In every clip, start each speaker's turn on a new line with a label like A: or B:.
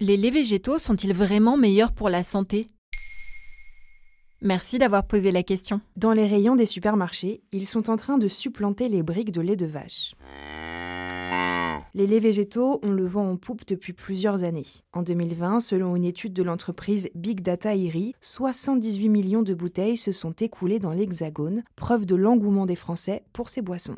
A: Les laits végétaux sont-ils vraiment meilleurs pour la santé? Merci d'avoir posé la question.
B: Dans les rayons des supermarchés, ils sont en train de supplanter les briques de lait de vache. Les laits végétaux, on le vend en poupe depuis plusieurs années. En 2020, selon une étude de l'entreprise Big Data IRI, 78 millions de bouteilles se sont écoulées dans l'Hexagone, preuve de l'engouement des Français pour ces boissons.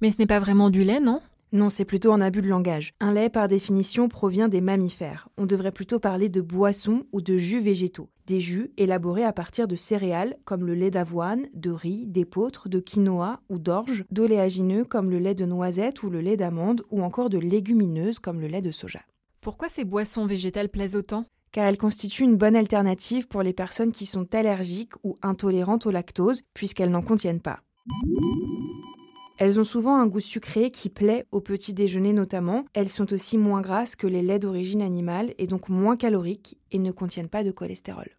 A: Mais ce n'est pas vraiment du lait, non?
B: Non, c'est plutôt un abus de langage. Un lait, par définition, provient des mammifères. On devrait plutôt parler de boissons ou de jus végétaux. Des jus élaborés à partir de céréales comme le lait d'avoine, de riz, d'épeautre, de quinoa ou d'orge, d'oléagineux comme le lait de noisette ou le lait d'amande ou encore de légumineuses comme le lait de soja.
A: Pourquoi ces boissons végétales plaisent autant?
B: Car elles constituent une bonne alternative pour les personnes qui sont allergiques ou intolérantes au lactose, puisqu'elles n'en contiennent pas. Elles ont souvent un goût sucré qui plaît au petit déjeuner notamment. Elles sont aussi moins grasses que les laits d'origine animale et donc moins caloriques et ne contiennent pas de cholestérol.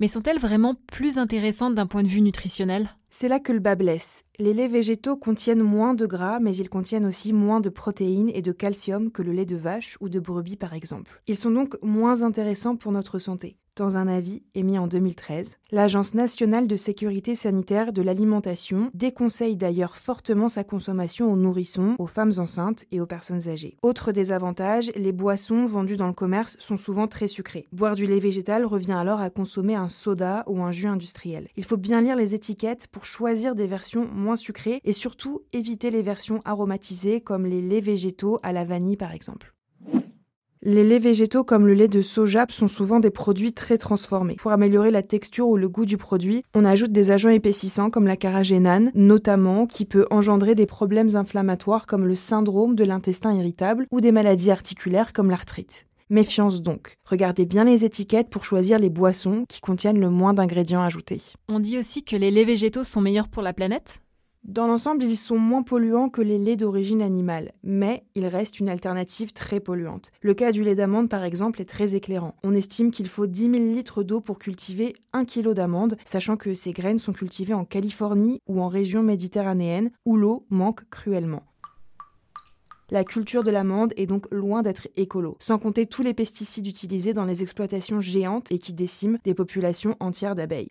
A: Mais sont-elles vraiment plus intéressantes d'un point de vue nutritionnel?
B: C'est là que le bas blesse. Les laits végétaux contiennent moins de gras, mais ils contiennent aussi moins de protéines et de calcium que le lait de vache ou de brebis par exemple. Ils sont donc moins intéressants pour notre santé dans un avis émis en 2013. L'Agence nationale de sécurité sanitaire de l'alimentation déconseille d'ailleurs fortement sa consommation aux nourrissons, aux femmes enceintes et aux personnes âgées. Autre désavantage, les boissons vendues dans le commerce sont souvent très sucrées. Boire du lait végétal revient alors à consommer un soda ou un jus industriel. Il faut bien lire les étiquettes pour choisir des versions moins sucrées et surtout éviter les versions aromatisées comme les laits végétaux à la vanille par exemple. Les laits végétaux comme le lait de soja sont souvent des produits très transformés. Pour améliorer la texture ou le goût du produit, on ajoute des agents épaississants comme la carragénane, notamment, qui peut engendrer des problèmes inflammatoires comme le syndrome de l'intestin irritable ou des maladies articulaires comme l'arthrite. Méfiance donc. Regardez bien les étiquettes pour choisir les boissons qui contiennent le moins d'ingrédients ajoutés.
A: On dit aussi que les laits végétaux sont meilleurs pour la planète?
B: Dans l'ensemble, ils sont moins polluants que les laits d'origine animale, mais ils restent une alternative très polluante. Le cas du lait d'amande, par exemple, est très éclairant. On estime qu'il faut 10 000 litres d'eau pour cultiver 1 kg d'amandes, sachant que ces graines sont cultivées en Californie ou en région méditerranéenne, où l'eau manque cruellement. La culture de l'amande est donc loin d'être écolo, sans compter tous les pesticides utilisés dans les exploitations géantes et qui déciment des populations entières d'abeilles.